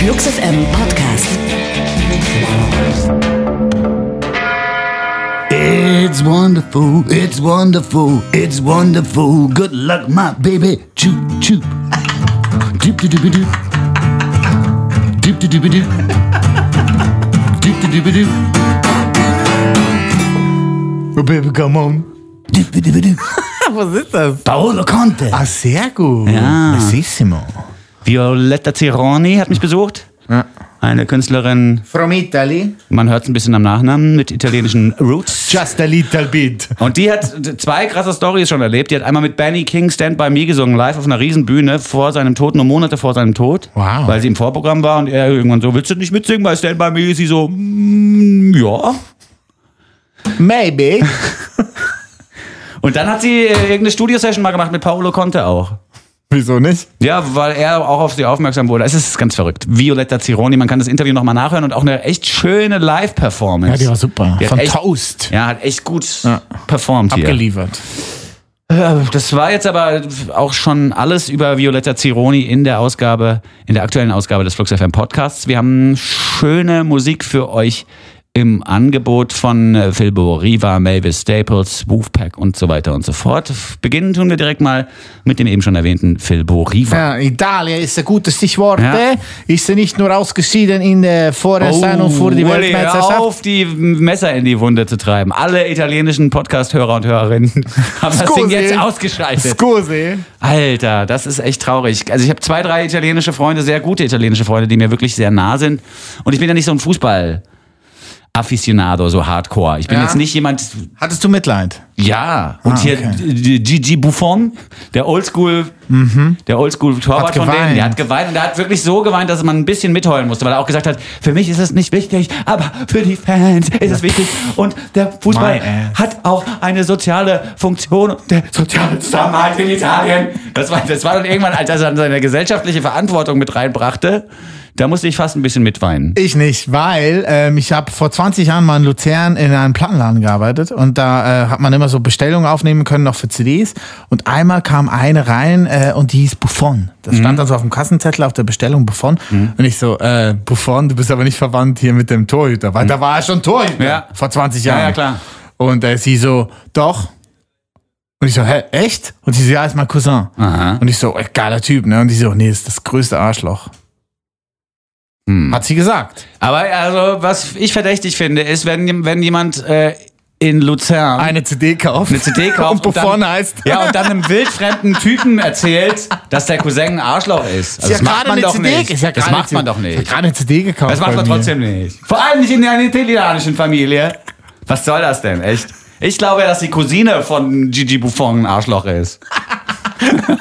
Flux FM Podcast. It's wonderful, it's wonderful, it's wonderful. Good luck, my baby. Choop, choop. Doop, doop, doop, doop. Doop, doop, doop, doop. Doop, doop, doop, doop. Oh, Baby, come on. Doop, doop, doop, doop. Was ist das? Paolo Conte. Ah, sehr gut. Ja. Bellissimo. Violetta Cironi hat mich besucht. Ja. Eine Künstlerin, From Italy. man hört es ein bisschen am Nachnamen, mit italienischen Roots. Just a little bit. Und die hat zwei krasse Stories schon erlebt. Die hat einmal mit Benny King Stand By Me gesungen, live auf einer Riesenbühne vor seinem Tod, nur Monate vor seinem Tod. Wow. Weil sie im Vorprogramm war und er irgendwann so, willst du nicht mitsingen bei Stand By Me? Sie so, mm, ja. Maybe. Und dann hat sie äh, irgendeine Studio-Session mal gemacht mit Paolo Conte auch. Wieso nicht? Ja, weil er auch auf sie aufmerksam wurde. Es ist ganz verrückt. Violetta Cironi, man kann das Interview nochmal nachhören und auch eine echt schöne Live-Performance. Ja, die war super. Die Von echt- Toast. Ja, hat echt gut Ja. performt. Abgeliefert. Äh, Das war jetzt aber auch schon alles über Violetta Cironi in der Ausgabe, in der aktuellen Ausgabe des Flux FM Podcasts. Wir haben schöne Musik für euch im Angebot von äh, Philbo Riva, Mavis Staples, Wolfpack und so weiter und so fort. Beginnen tun wir direkt mal mit dem eben schon erwähnten Philbo Riva. Ja, Italien ist ein gutes Stichwort. Ja. eh? Ist sie nicht nur ausgeschieden in der Vorentscheidung für die Uli, hör Weltmeisterschaft? auf, die Messer in die Wunde zu treiben. Alle italienischen Podcast-Hörer und Hörerinnen haben das Ding jetzt ausgeschaltet. Scusi. Alter, das ist echt traurig. Also ich habe zwei, drei italienische Freunde, sehr gute italienische Freunde, die mir wirklich sehr nah sind. Und ich bin ja nicht so ein Fußball. Aficionado, so Hardcore. Ich bin Ja. jetzt nicht jemand, Hattest du Mitleid? ja. Und Ah, hier okay. D- Gigi Buffon, der Oldschool, der Oldschool Torwart Hat von denen, der hat geweint und der hat wirklich so geweint, dass man ein bisschen mitheulen musste, weil er auch gesagt hat, für mich ist es nicht wichtig, aber für die Fans ist es wichtig. Und der Fußball hat auch eine soziale Funktion, der soziale Zusammenhalt in Italien. Das war, das war dann irgendwann, als er dann seine gesellschaftliche Verantwortung mit reinbrachte, da musste ich fast ein bisschen mitweinen. Ich nicht, weil ähm, ich habe vor 20 Jahren mal in Luzern in einem Plattenladen gearbeitet und da äh, hat man immer so Bestellungen aufnehmen können, noch für CDs. Und einmal kam eine rein äh, und die hieß Buffon. Das stand dann so auf dem Kassenzettel auf der Bestellung Buffon. Und ich so, äh, Buffon, du bist aber nicht verwandt hier mit dem Torhüter, weil da war er schon Torhüter Ja. vor 20 Ja, Jahren. ja, klar. Und äh, sie so, doch. Und ich so, hä, echt? Und sie so, ja, ist mein Cousin. Aha. Und ich so, äh, geiler Typ, ne? Und die so, nee, ist das größte Arschloch. Hm. Hat sie gesagt. Aber also, was ich verdächtig finde, ist, wenn, wenn jemand äh, in Luzern Eine CD kauft. eine CD kauft Und Buffon dann, heißt. Ja, und dann einem wildfremden Typen erzählt, dass der Cousin ein Arschloch ist. Also Ist das macht man doch nicht. Ist ja das macht man doch Ich nicht. habe gerade eine CD gekauft. Das macht man trotzdem nicht. Vor allem nicht in einer italienischen Familie. Was soll das denn, echt? Ich glaube, dass die Cousine von Gigi Buffon ein Arschloch ist.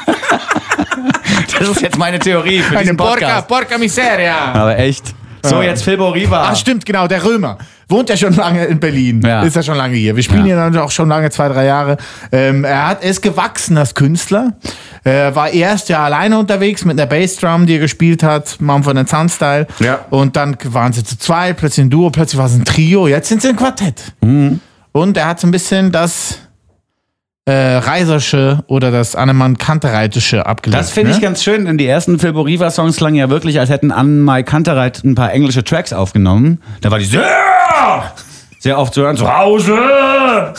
das ist jetzt meine Theorie für Eine diesen Porca, Podcast. Porca Miseria. Aber echt. So, jetzt Philbo Riva. Ah, stimmt, genau, der Römer. Wohnt ja schon lange in Berlin. Ja. Ist ja schon lange hier. Wir spielen Ja. ja dann auch schon lange, zwei, drei Jahre. Ähm, er, hat, ist gewachsen als Künstler. Er war erst ja alleine unterwegs mit einer Bassdrum, die er gespielt hat, Mumford and Son Style. Ja. Und dann waren sie zu zweit, plötzlich ein Duo, plötzlich war es ein Trio. Jetzt sind sie ein Quartett. Mhm. Und er hat so ein bisschen das äh, Reisersche oder das Annemann Kantereitische abgelegt. Das finde ich ne? ganz schön, denn die ersten Phil Riva Songs klangen ja wirklich, als hätten Anne Kantereit ein paar englische Tracks aufgenommen. Da war die sehr, sehr oft zu hören, zu Hause!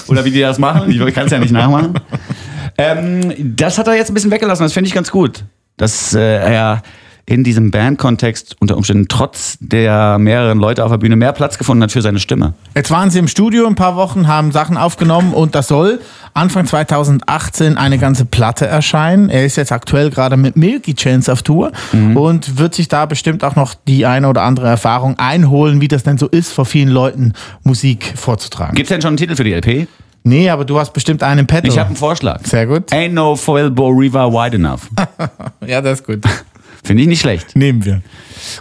Oder wie die das machen. Ich kann es ja nicht nachmachen. ähm, das hat er jetzt ein bisschen weggelassen, das finde ich ganz gut. Dass äh, er in diesem Bandkontext unter Umständen trotz der mehreren Leute auf der Bühne mehr Platz gefunden hat für seine Stimme. Jetzt waren sie im Studio ein paar Wochen, haben Sachen aufgenommen und das soll Anfang 2018 eine ganze Platte erscheinen. Er ist jetzt aktuell gerade mit Milky Chance auf Tour und wird sich da bestimmt auch noch die eine oder andere Erfahrung einholen, wie das denn so ist, vor vielen Leuten Musik vorzutragen. Gibt es denn schon einen Titel für die LP? Nee, aber du hast bestimmt einen Petto. Ich habe einen Vorschlag. Sehr gut. Ain't no Phil Riva wide enough. Ja, das ist gut. Finde ich nicht schlecht. Nehmen wir.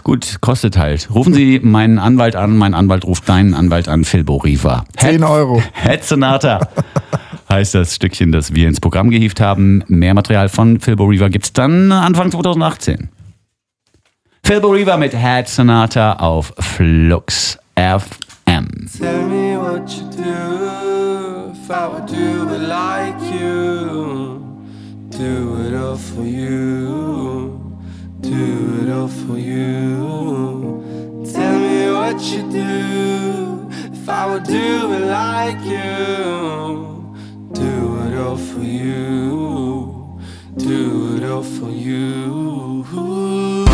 Gut, kostet halt. Rufen Sie meinen Anwalt an, mein Anwalt ruft deinen Anwalt an, Philbo Riva. 10 Euro. Head Sonata heißt das Stückchen, das wir ins Programm gehievt haben. Mehr Material von Philbo Riva gibt's dann Anfang 2018. Philbo Riva mit Head Sonata auf Flux FM. Tell me what you do if I would do it like you. Do it all for you. do it all for you. Tell me what you do if I would do it like you. Do it all for you. Do it all for you.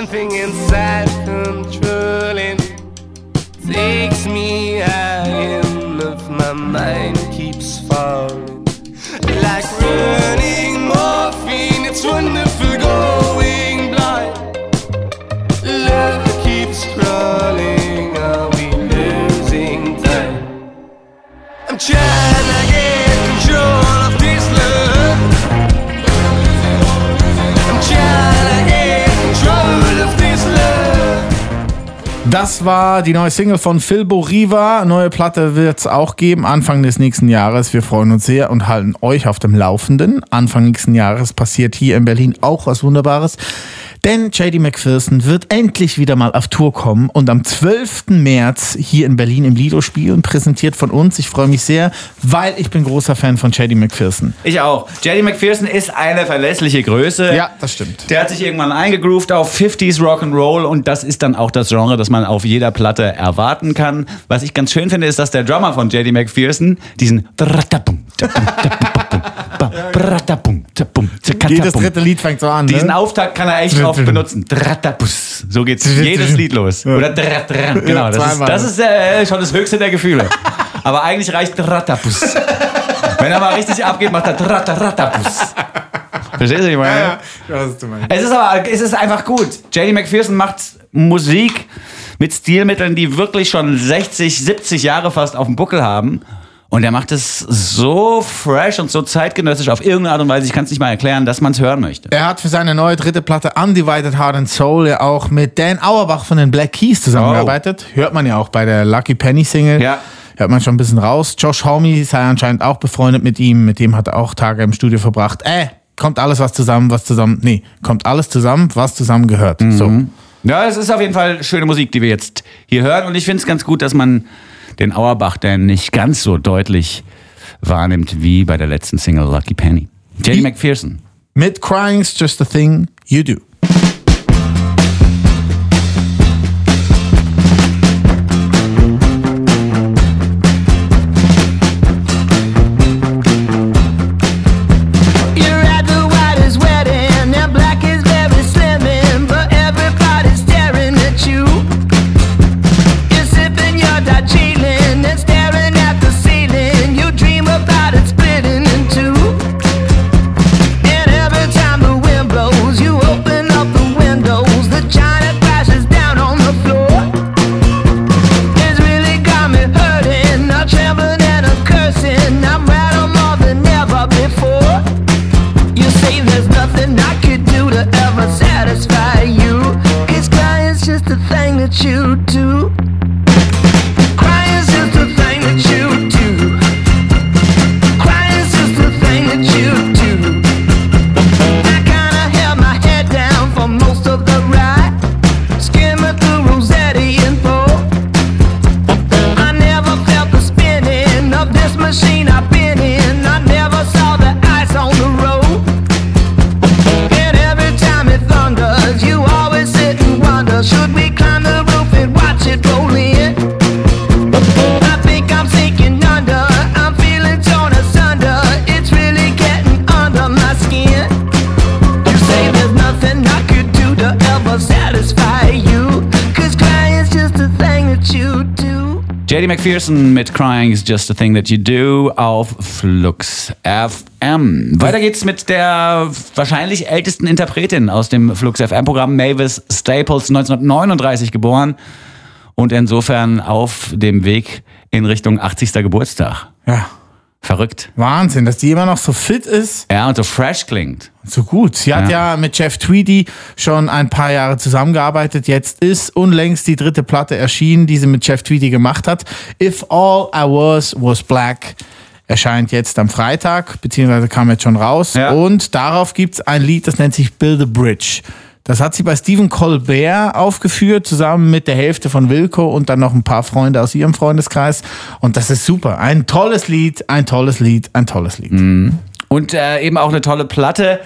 Something inside controlling. Takes me out of My mind Das war die neue Single von Phil Boriva. Neue Platte wird es auch geben, Anfang des nächsten Jahres. Wir freuen uns sehr und halten euch auf dem Laufenden. Anfang nächsten Jahres passiert hier in Berlin auch was Wunderbares. Denn JD McPherson wird endlich wieder mal auf Tour kommen und am 12. März hier in Berlin im Lido spielen, präsentiert von uns. Ich freue mich sehr, weil ich bin großer Fan von JD McPherson. Ich auch. JD McPherson ist eine verlässliche Größe. Ja, das stimmt. Der hat sich irgendwann eingegroovt auf 50s Rock'n'Roll und das ist dann auch das Genre, das man auf jeder Platte erwarten kann. Was ich ganz schön finde, ist, dass der Drummer von JD McPherson diesen Jedes dritte Lied fängt so an. diesen ne? Auftakt kann er echt oft benutzen. Drattabus. So geht's jedes Lied los. Oder drat, drat. Genau, das ist, das ist äh, schon das höchste der Gefühle. Aber eigentlich reicht Drattabus. Wenn er mal richtig abgeht, macht er Drattabus. Verstehst du, wie ich meine? Ja, ja, was du meinst. Es ist aber, es ist einfach gut. JD McPherson macht Musik mit Stilmitteln, die wirklich schon 60, 70 Jahre fast auf dem Buckel haben. Und er macht es so fresh und so zeitgenössisch auf irgendeine Art und Weise, ich kann es nicht mal erklären, dass man es hören möchte. Er hat für seine neue dritte Platte Undivided Heart and Soul ja auch mit Dan Auerbach von den Black Keys zusammengearbeitet. Hört man ja auch bei der Lucky Penny Single. Ja. Hört man schon ein bisschen raus. Josh Homme sei anscheinend auch befreundet mit ihm. Mit dem hat er auch Tage im Studio verbracht. Äh, kommt alles was zusammen, was zusammen. Nee, kommt alles zusammen, was zusammen gehört. So. Ja, es ist auf jeden Fall schöne Musik, die wir jetzt hier hören. Und ich finde es ganz gut, dass man den Auerbach denn nicht ganz so deutlich wahrnimmt wie bei der letzten Single Lucky Penny. JD McPherson. Mit Crying's Just a Thing You Do. JD McPherson mit Crying is just a thing that you do auf Flux FM. Weiter geht's mit der wahrscheinlich ältesten Interpretin aus dem Flux FM Programm, Mavis Staples, 1939 geboren und insofern auf dem Weg in Richtung 80. Geburtstag. Ja. Verrückt. Wahnsinn, dass die immer noch so fit ist. Ja, und so fresh klingt. So gut. Sie hat ja. mit Jeff Tweedy schon ein paar Jahre zusammengearbeitet. Jetzt ist unlängst die dritte Platte erschienen, die sie mit Jeff Tweedy gemacht hat. If All I Was Was Black. erscheint jetzt am Freitag, beziehungsweise kam jetzt schon raus. Ja. Und darauf gibt es ein Lied, das nennt sich Build a Bridge. Das hat sie bei Stephen Colbert aufgeführt, zusammen mit der Hälfte von Wilco und dann noch ein paar Freunde aus ihrem Freundeskreis. Und das ist super. Ein tolles Lied, ein tolles Lied, ein tolles Lied. Und äh, eben auch eine tolle Platte,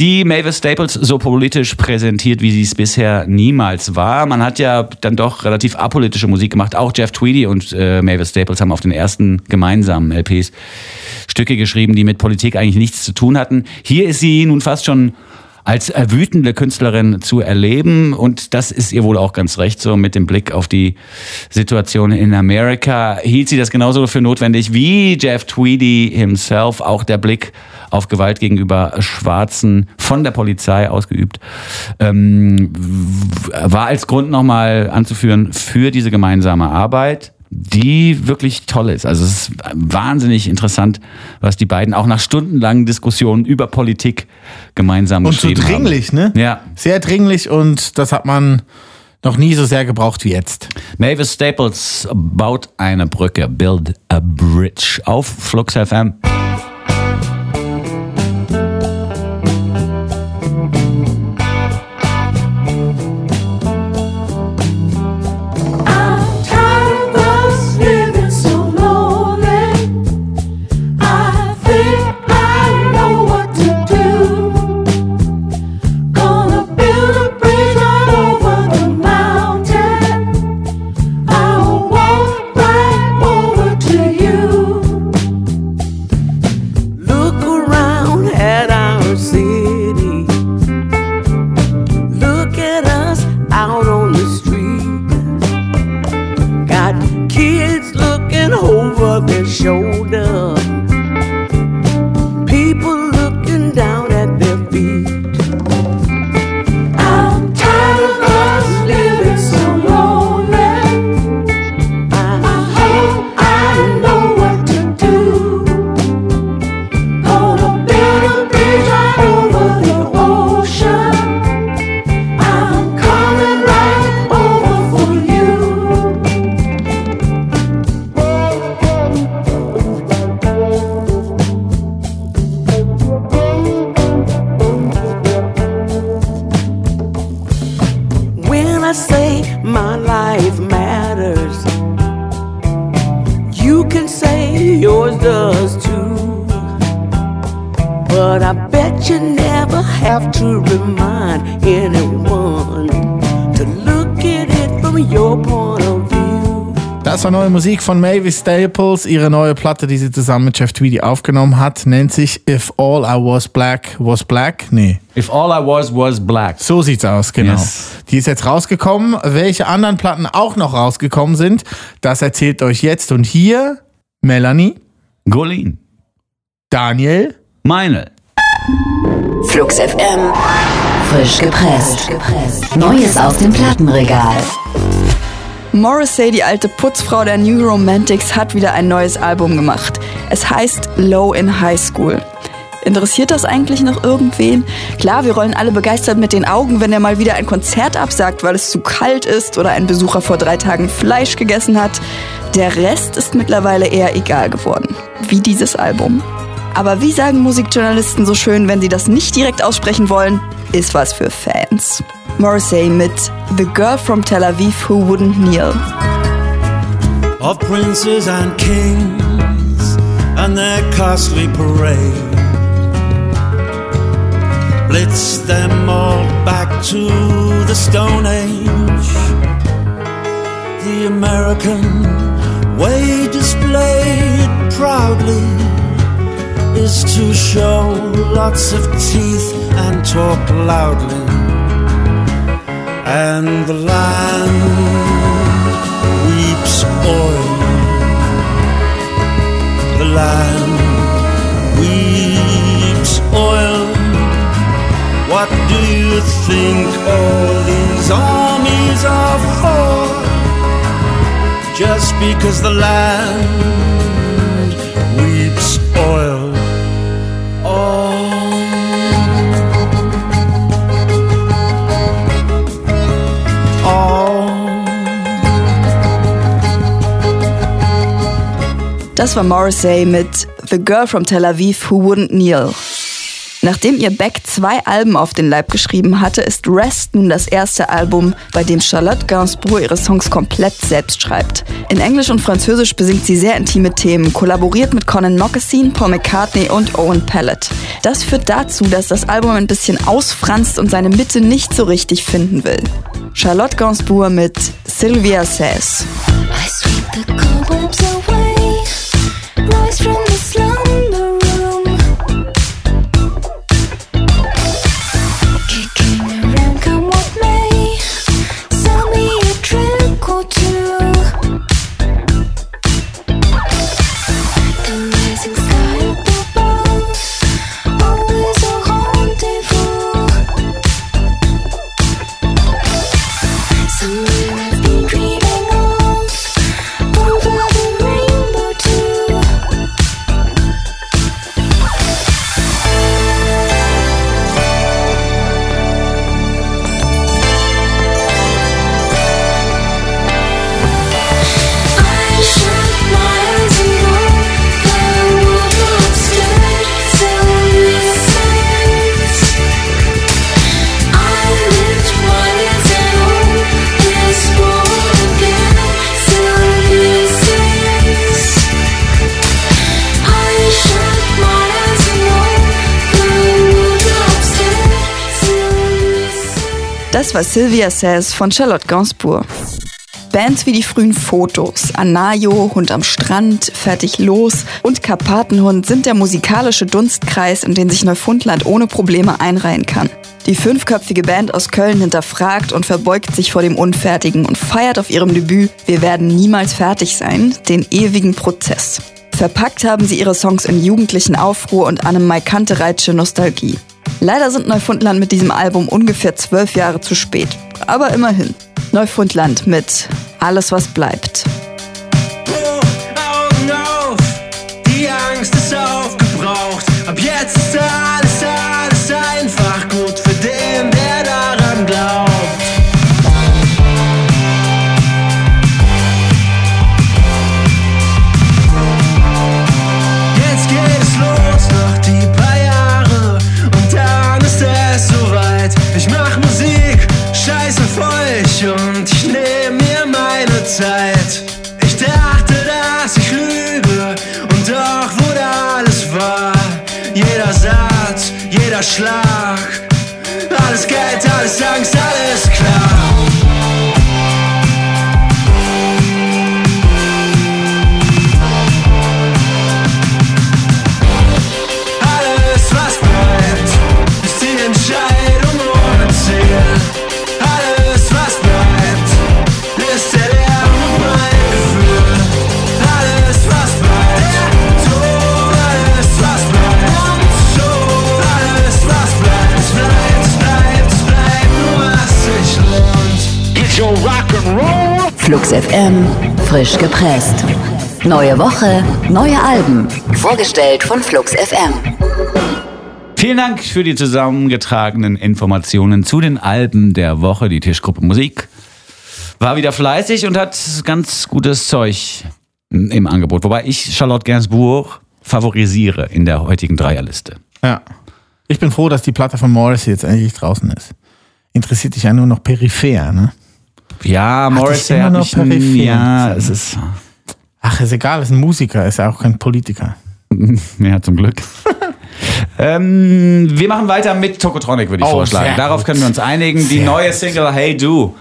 die Mavis Staples so politisch präsentiert, wie sie es bisher niemals war. Man hat ja dann doch relativ apolitische Musik gemacht. Auch Jeff Tweedy und äh, Mavis Staples haben auf den ersten gemeinsamen LPs Stücke geschrieben, die mit Politik eigentlich nichts zu tun hatten. Hier ist sie nun fast schon als äh, wütende Künstlerin zu erleben. Und das ist ihr wohl auch ganz recht so mit dem Blick auf die Situation in Amerika. Hielt sie das genauso für notwendig wie Jeff Tweedy himself, auch der Blick auf Gewalt gegenüber Schwarzen von der Polizei ausgeübt, ähm, war als Grund nochmal anzuführen für diese gemeinsame Arbeit die wirklich toll ist. Also es ist wahnsinnig interessant, was die beiden auch nach stundenlangen Diskussionen über Politik gemeinsam Und so geschrieben dringlich, haben. ne? Ja. Sehr dringlich und das hat man noch nie so sehr gebraucht wie jetzt. Mavis Staples baut eine Brücke, build a bridge auf Flux FM. Musik von Mavis Staples. Ihre neue Platte, die sie zusammen mit Jeff Tweedy aufgenommen hat, nennt sich If All I Was Black Was Black. Nee, If all I was was black. so sieht's aus, genau. Yes. Die ist jetzt rausgekommen. Welche anderen Platten auch noch rausgekommen sind, das erzählt euch jetzt. Und hier Melanie, Golin. Daniel, Meine. Flux FM. Frisch gepresst. Neues aus dem Plattenregal. Morrissey, die alte Putzfrau der New Romantics, hat wieder ein neues Album gemacht. Es heißt Low in High School. Interessiert das eigentlich noch irgendwen? Klar, wir rollen alle begeistert mit den Augen, wenn er mal wieder ein Konzert absagt, weil es zu kalt ist oder ein Besucher vor drei Tagen Fleisch gegessen hat. Der Rest ist mittlerweile eher egal geworden. Wie dieses Album. Aber wie sagen Musikjournalisten so schön, wenn sie das nicht direkt aussprechen wollen, ist was für Fans. Morrissey mit The Girl from Tel Aviv Who Wouldn't Kneel. of princes and kings and their costly parade. Blitz them all back to the Stone Age. The American way displayed proudly is to show lots of teeth and talk loudly. And the land weeps oil. The land weeps oil. What do you think all these armies are for? Just because the land Das war Morrissey mit The Girl from Tel Aviv Who Wouldn't Kneel. Nachdem ihr Beck zwei Alben auf den Leib geschrieben hatte, ist Rest nun das erste Album, bei dem Charlotte Gainsbourg ihre Songs komplett selbst schreibt. In Englisch und Französisch besingt sie sehr intime Themen, kollaboriert mit Conan Moccasin, Paul McCartney und Owen Pallett. Das führt dazu, dass das Album ein bisschen ausfranst und seine Mitte nicht so richtig finden will. Charlotte Gainsbourg mit Sylvia Says. I sweep the cobwebs away, from Das war Sylvia Says von Charlotte Gainsbourg. Bands wie die frühen Fotos, Anayo, Hund am Strand, Fertig los und Karpatenhund sind der musikalische Dunstkreis, in den sich Neufundland ohne Probleme einreihen kann. Die fünfköpfige Band aus Köln hinterfragt und verbeugt sich vor dem Unfertigen und feiert auf ihrem Debüt Wir werden niemals fertig sein, den ewigen Prozess. Verpackt haben sie ihre Songs in jugendlichen Aufruhr und einem Maikantereitsche Nostalgie. Leider sind Neufundland mit diesem Album ungefähr zwölf Jahre zu spät. Aber immerhin. Neufundland mit Alles, was bleibt. Euch und ich nehm mir meine Zeit. Ich dachte, dass ich lüge und doch wurde alles wahr. Jeder Satz, jeder Schlag, alles Geld, alles Angst, alles. Alles, Flux FM, frisch gepresst. Neue Woche, neue Alben. Vorgestellt von Flux FM. Vielen Dank für die zusammengetragenen Informationen zu den Alben der Woche. Die Tischgruppe Musik war wieder fleißig und hat ganz gutes Zeug im Angebot. Wobei ich Charlotte Gainsbourg favorisiere in der heutigen Dreierliste. Ja. Ich bin froh, dass die Platte von Morrissey jetzt endlich draußen ist. Interessiert dich ja nur noch peripher, ne? Ja, Morrissey hat mich, ja, es ist, Ach, ist egal, ist ein Musiker, ist ja auch kein Politiker. ja, zum Glück. ähm, wir machen weiter mit Tokotronic, würde ich Oh, vorschlagen. Darauf gut. können wir uns einigen. Die Sehr neue. Single Hey Du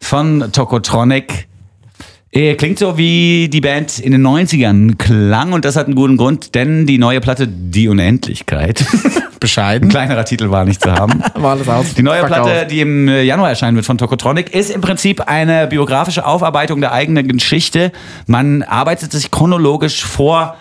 von Tokotronic. Äh, Klingt so wie die Band in den 90ern klang und das hat einen guten Grund, denn die neue Platte Die Unendlichkeit, ein Bescheiden. kleinerer Titel war nicht zu haben. War alles aus. Die neue. Platte, die im Januar erscheinen wird von Tokotronic, ist im Prinzip eine biografische Aufarbeitung der eigenen Geschichte. Man arbeitet sich chronologisch vor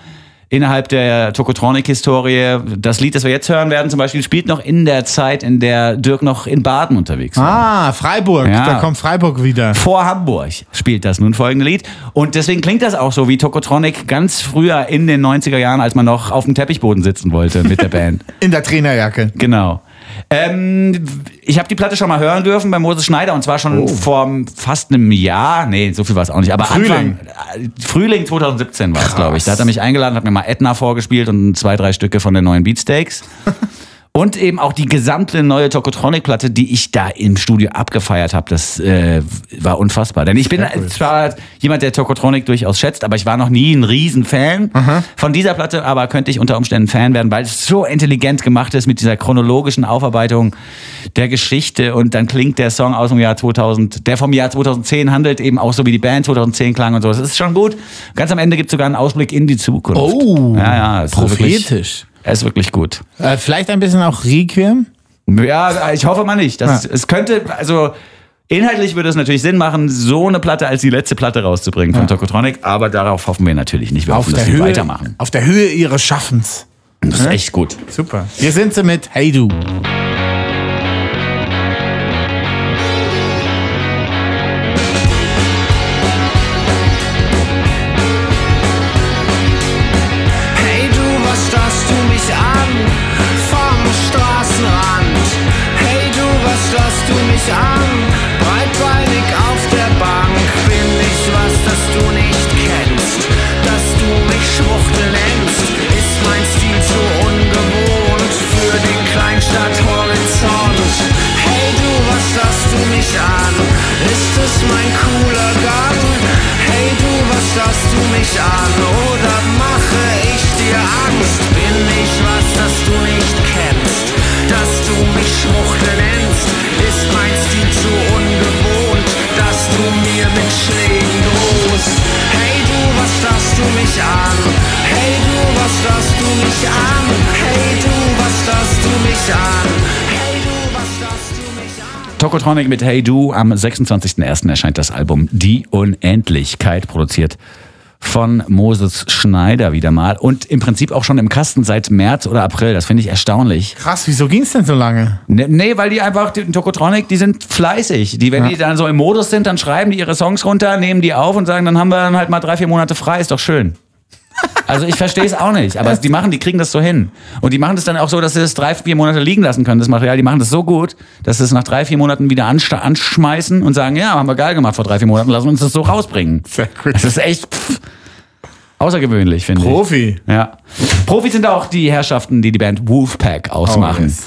innerhalb der Tokotronic-Historie. Das Lied, das wir jetzt hören werden, zum Beispiel, spielt noch in der Zeit, in der Dirk noch in Baden unterwegs war. Ah, Freiburg. Ja. Da kommt Freiburg wieder. Vor Hamburg spielt das nun folgende Lied. Und deswegen klingt das auch so wie Tokotronic ganz früher in den 90er Jahren, als man noch auf dem Teppichboden sitzen wollte mit der Band. In der Trainerjacke. Genau. Ähm, ich habe die Platte schon mal hören dürfen bei Moses Schneider und zwar schon vor fast einem Jahr. Nee, so viel war es auch nicht. Aber Frühling. Anfang, äh, Frühling 2017 war es, glaube ich. Da hat er mich eingeladen, hat mir mal Edna vorgespielt und zwei, drei Stücke von den neuen Beatsteaks. Und eben auch die gesamte neue Tokotronic-Platte, die ich da im Studio abgefeiert habe, das äh, war unfassbar. Denn ich bin zwar jemand, der Tokotronic durchaus schätzt, aber ich war noch nie ein Riesenfan von dieser Platte, aber könnte ich unter Umständen Fan werden, weil es so intelligent gemacht ist mit dieser chronologischen Aufarbeitung der Geschichte und dann klingt der Song aus dem Jahr 2000, der vom Jahr 2010 handelt, eben auch so wie die Band 2010 klang und so. Das ist schon gut. Ganz am Ende gibt es sogar einen Ausblick in die Zukunft. Oh, ja, ja, prophetisch. Er ist wirklich gut. Äh, vielleicht ein bisschen auch Requiem. Ja, ich hoffe mal nicht. Das, Ja. Es könnte, also inhaltlich würde es natürlich Sinn machen, so eine Platte als die letzte Platte rauszubringen von Tokotronic, aber darauf hoffen wir natürlich nicht. Wir Auf hoffen, dass Höhe, weitermachen. auf der Höhe ihres Schaffens. Das ist echt gut. Super. Hier sind sie mit Hey Du. Tokotronic mit Hey Du. Am 26.01. erscheint das Album Die Unendlichkeit, produziert von Moses Schneider wieder mal und im Prinzip auch schon im Kasten seit März oder April. Das finde ich erstaunlich. Krass, wieso ging's denn so lange? Ne- Nee, weil die einfach, die Tokotronic, die sind fleißig. Die, wenn die dann so im Modus sind, dann schreiben die ihre Songs runter, nehmen die auf und sagen, dann haben wir dann halt mal drei, vier Monate frei, ist doch schön. Also ich verstehe es auch nicht, aber die machen, die kriegen das so hin. Und die machen das dann auch so, dass sie es drei, vier Monate liegen lassen können, das Material. Die machen das so gut, dass sie es nach drei, vier Monaten wieder anschmeißen und sagen, ja, haben wir geil gemacht vor drei, vier Monaten, lassen uns das so rausbringen. Sehr gut. Das ist echt pff, außergewöhnlich, finde ich. Profi. Ja. Profis sind auch die Herrschaften, die die Band Wolfpack ausmachen. Oh, yes.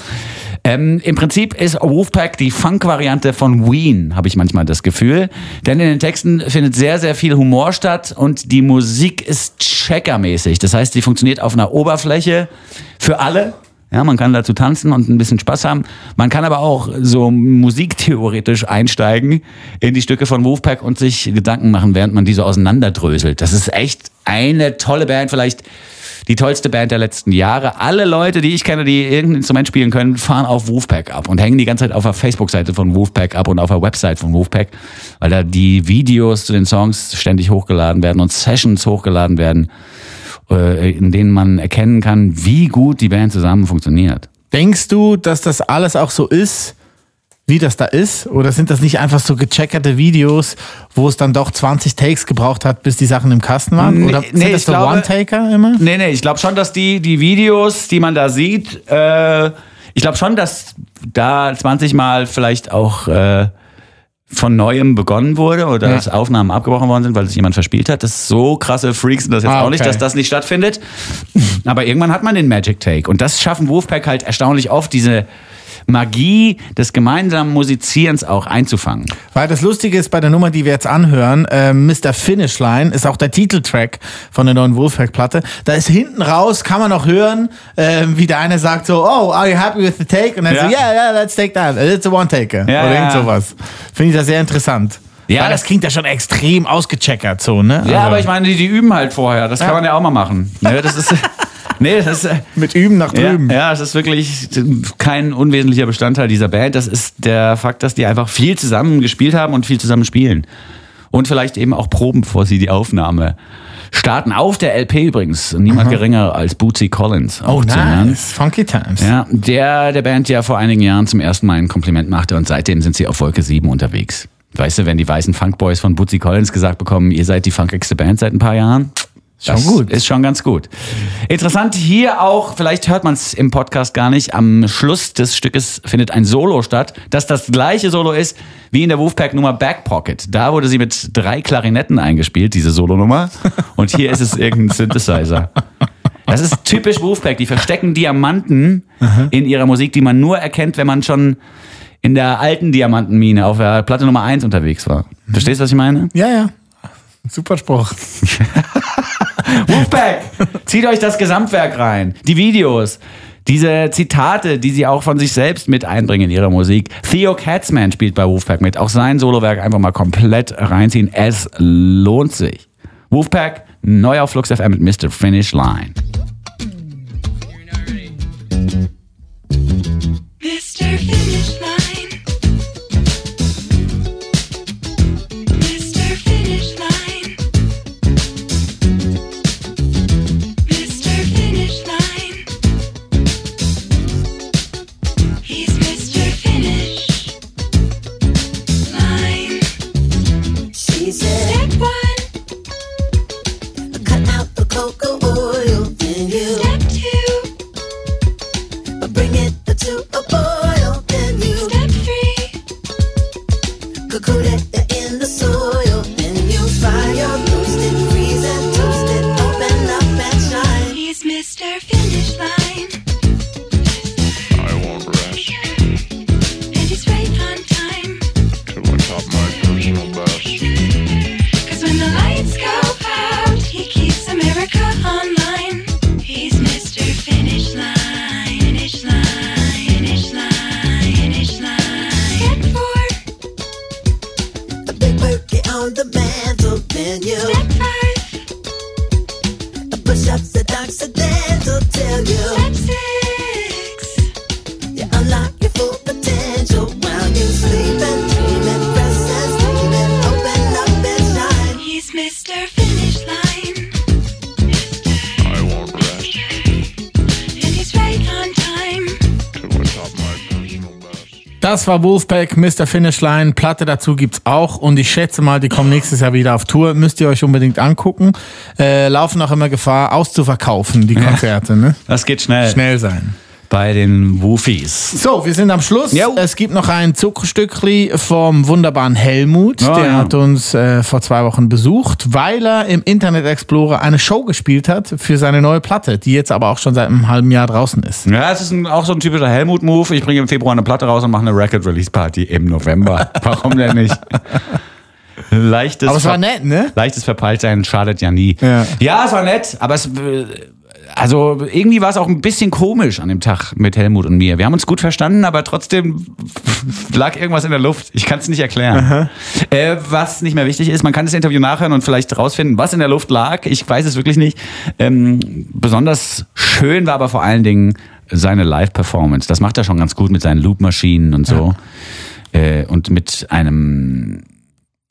Ähm, Im Prinzip ist Wolfpack die Funk-Variante von Ween, habe ich manchmal das Gefühl. Denn in den Texten findet sehr, sehr viel Humor statt und die Musik ist checkermäßig. Das heißt, sie funktioniert auf einer Oberfläche für alle. Ja, man kann dazu tanzen und ein bisschen Spaß haben. Man kann aber auch so musiktheoretisch einsteigen in die Stücke von Wolfpack und sich Gedanken machen, während man die so auseinanderdröselt. Das ist echt eine tolle Band, vielleicht die tollste Band der letzten Jahre. Alle Leute, die ich kenne, die irgendein Instrument spielen können, fahren auf Wolfpack ab und hängen die ganze Zeit auf der Facebook-Seite von Wolfpack ab und auf der Website von Wolfpack, weil da die Videos zu den Songs ständig hochgeladen werden und Sessions hochgeladen werden, äh, in denen man erkennen kann, wie gut die Band zusammen funktioniert. Denkst du, dass das alles auch so ist, wie das da ist? Oder sind das nicht einfach so gecheckerte Videos, wo es dann doch 20 Takes gebraucht hat, bis die Sachen im Kasten waren? Nee, Oder nee, sind das ich so glaube- One-Taker immer? Nee, nee, ich glaube schon, dass die, die Videos, die man da sieht, äh, ich glaube schon, dass da 20 Mal vielleicht auch äh, von neuem begonnen wurde oder Ja. dass Aufnahmen abgebrochen worden sind, weil sich jemand verspielt hat. Das so krasse Freaks sind das jetzt Ah, auch nicht, okay. dass das nicht stattfindet. Aber irgendwann hat man den Magic Take. Und das schaffen Wolfpack halt erstaunlich oft, diese Magie des gemeinsamen Musizierens auch einzufangen. Weil das Lustige ist bei der Nummer, die wir jetzt anhören, äh, Mr. Finish Line ist auch der Titeltrack von der neuen Wolfpack-Platte. Da ist hinten raus, kann man auch hören, äh, wie der eine sagt so, oh, are you happy with the take? Und dann Ja. so, yeah, yeah, let's take that. It's a one-taker. Ja, Oder irgend sowas. Finde ich das sehr interessant. Ja, Weil das das- klingt ja schon extrem ausgecheckert so, ne? Ja, Also, aber ich meine, die, die üben halt vorher. Das kann man ja auch mal machen. Ne, das ist. Nee, das ist. Mit Üben nach Ja, drüben. ja, es ist wirklich kein unwesentlicher Bestandteil dieser Band. Das ist der Fakt, dass die einfach viel zusammen gespielt haben und viel zusammen spielen. Und vielleicht eben auch proben, bevor sie die Aufnahme starten. Auf der LP übrigens. Niemand geringer als Bootsy Collins. Oh, nice. Funky Times. Ja, der der Band ja vor einigen Jahren zum ersten Mal ein Kompliment machte und seitdem sind sie auf Wolke 7 unterwegs. Weißt du, wenn die weißen Funkboys von Bootsy Collins gesagt bekommen, ihr seid die funkigste Band seit ein paar Jahren, Schon das gut. Ist schon ganz gut. Interessant hier auch, vielleicht hört man es im Podcast gar nicht, am Schluss des Stückes findet ein Solo statt, das das gleiche Solo ist wie in der Wolfpack-Nummer Back Pocket. Da wurde sie mit drei Klarinetten eingespielt, diese Solonummer. Und hier ist es irgendein Synthesizer. Das ist typisch Wolfpack. Die verstecken Diamanten in ihrer Musik, die man nur erkennt, wenn man schon in der alten Diamantenmine auf der Platte Nummer 1 unterwegs war. Verstehst du, was ich meine? Ja, ja. Super Spruch. Wolfpack! Zieht euch das Gesamtwerk rein. Die Videos. Diese Zitate, die sie auch von sich selbst mit einbringen in ihre Musik. Theo Katzman spielt bei Wolfpack mit. Auch sein Solowerk einfach mal komplett reinziehen. Es lohnt sich. Wolfpack, neu auf Flux FM mit Mr. Finish Line. Mr. Finish Line. Das war Wolfpack, Mr. Finish Line. Platte dazu gibt's auch und ich schätze mal, die kommen nächstes Jahr wieder auf Tour. Müsst ihr euch unbedingt angucken. Äh, laufen auch immer Gefahr, auszuverkaufen, die Konzerte. Ne? Das geht schnell. Schnell sein. Bei den Woofies. So, wir sind am Schluss. Jo. Es gibt noch ein Zuckerstückli vom wunderbaren Helmut. Oh, der ja. hat uns äh, vor zwei Wochen besucht, weil er im Internet Explorer eine Show gespielt hat für seine neue Platte, die jetzt aber auch schon seit einem halben Jahr draußen ist. Ja, es ist ein, auch so ein typischer Helmut-Move. Ich bringe im Februar eine Platte raus und mache eine Record-Release-Party im November. Warum denn nicht? Leichtes, Aber es war nett, ne? Leichtes Verpeiltsein schadet ja nie. Ja. ja, es war nett, aber es, äh, also irgendwie war es auch ein bisschen komisch an dem Tag mit Helmut und mir. Wir haben uns gut verstanden, aber trotzdem lag irgendwas in der Luft. Ich kann es nicht erklären. Äh, was nicht mehr wichtig ist, man kann das Interview nachhören und vielleicht rausfinden, was in der Luft lag. Ich weiß es wirklich nicht. Ähm, besonders schön war aber vor allen Dingen seine Live-Performance. Das macht er schon ganz gut mit seinen Loop-Maschinen und so. Äh, und mit einem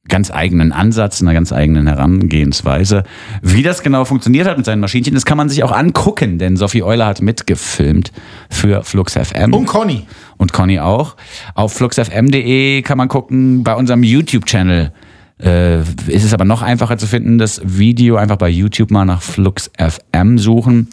ganz eigenen Ansatz, einer ganz eigenen Herangehensweise. Wie das genau funktioniert hat mit seinen Maschinchen, das kann man sich auch angucken, denn Sophie Euler hat mitgefilmt für Flux FM. Und Conny. Und Conny auch. Auf fluxfm.de kann man gucken, bei unserem YouTube-Channel. Äh, ist es aber noch einfacher zu finden, das Video einfach bei YouTube mal nach Flux FM suchen.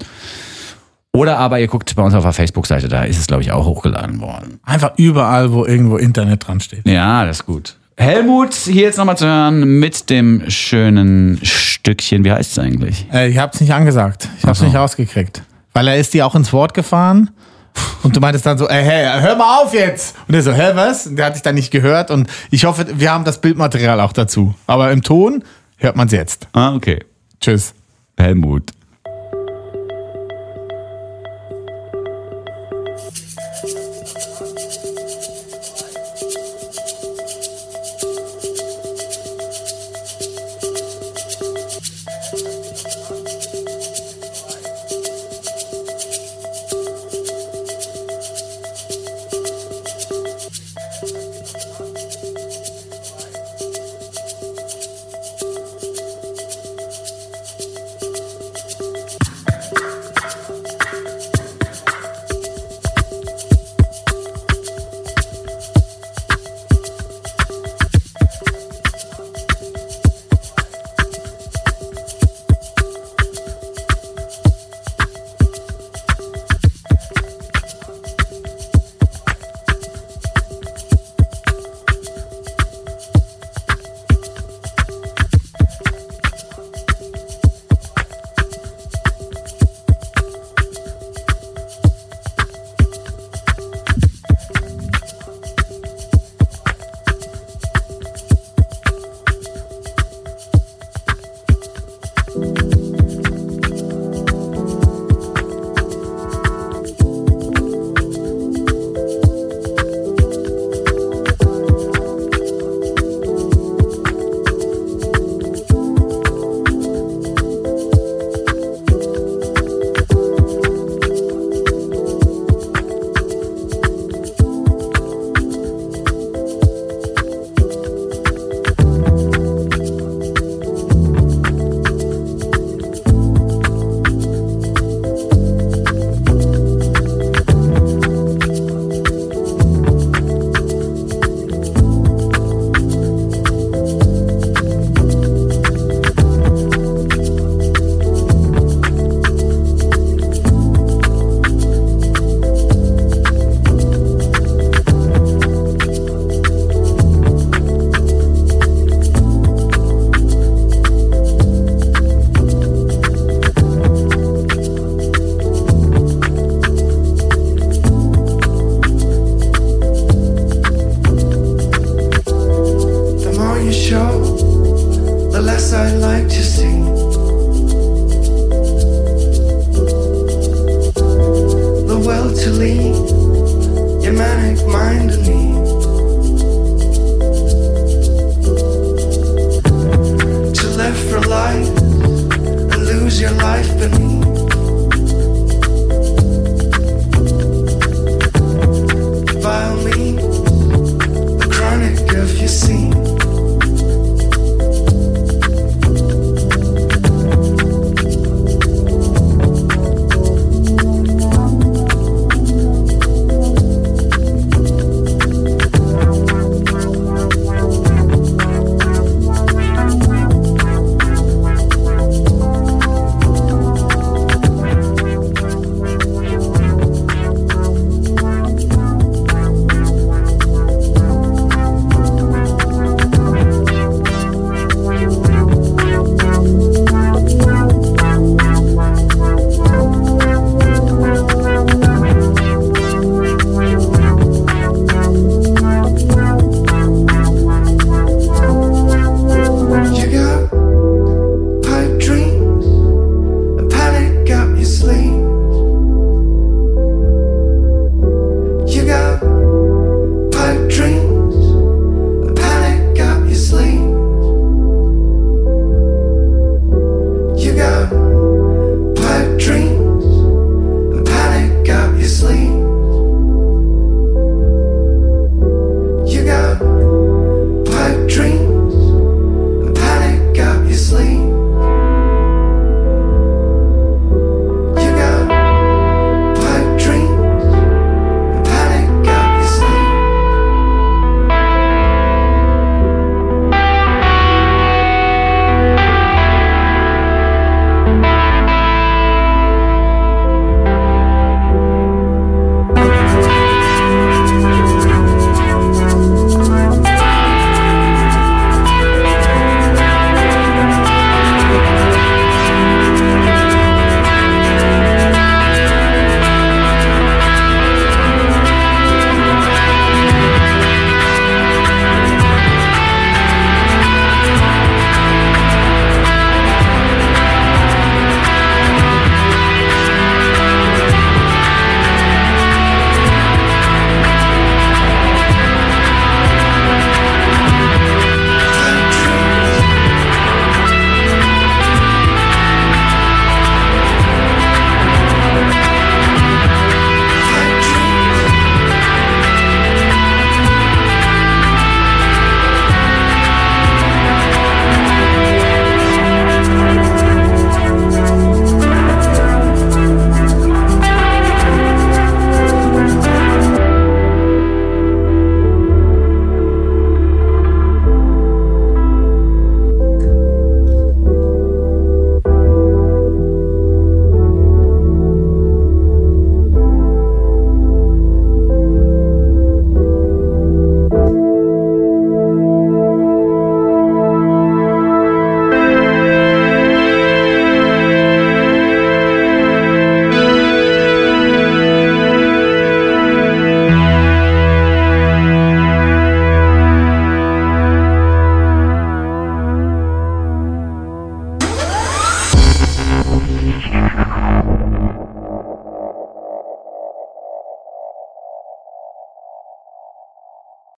Oder aber ihr guckt bei uns auf der Facebook-Seite, da ist es, glaube ich, auch hochgeladen worden. Einfach überall, wo irgendwo Internet dran steht. Ja, das ist gut. Helmut, hier jetzt nochmal zu hören mit dem schönen Stückchen. Wie heißt es eigentlich? Äh, ich hab's nicht angesagt. Ich hab's so. nicht rausgekriegt. Weil er ist dir auch ins Wort gefahren. Und du meintest dann so, ey, hey, hör mal auf jetzt. Und er so, hä, was? Und der hat dich dann nicht gehört. Und ich hoffe, wir haben das Bildmaterial auch dazu. Aber im Ton hört man's jetzt. Ah, okay. Tschüss. Helmut.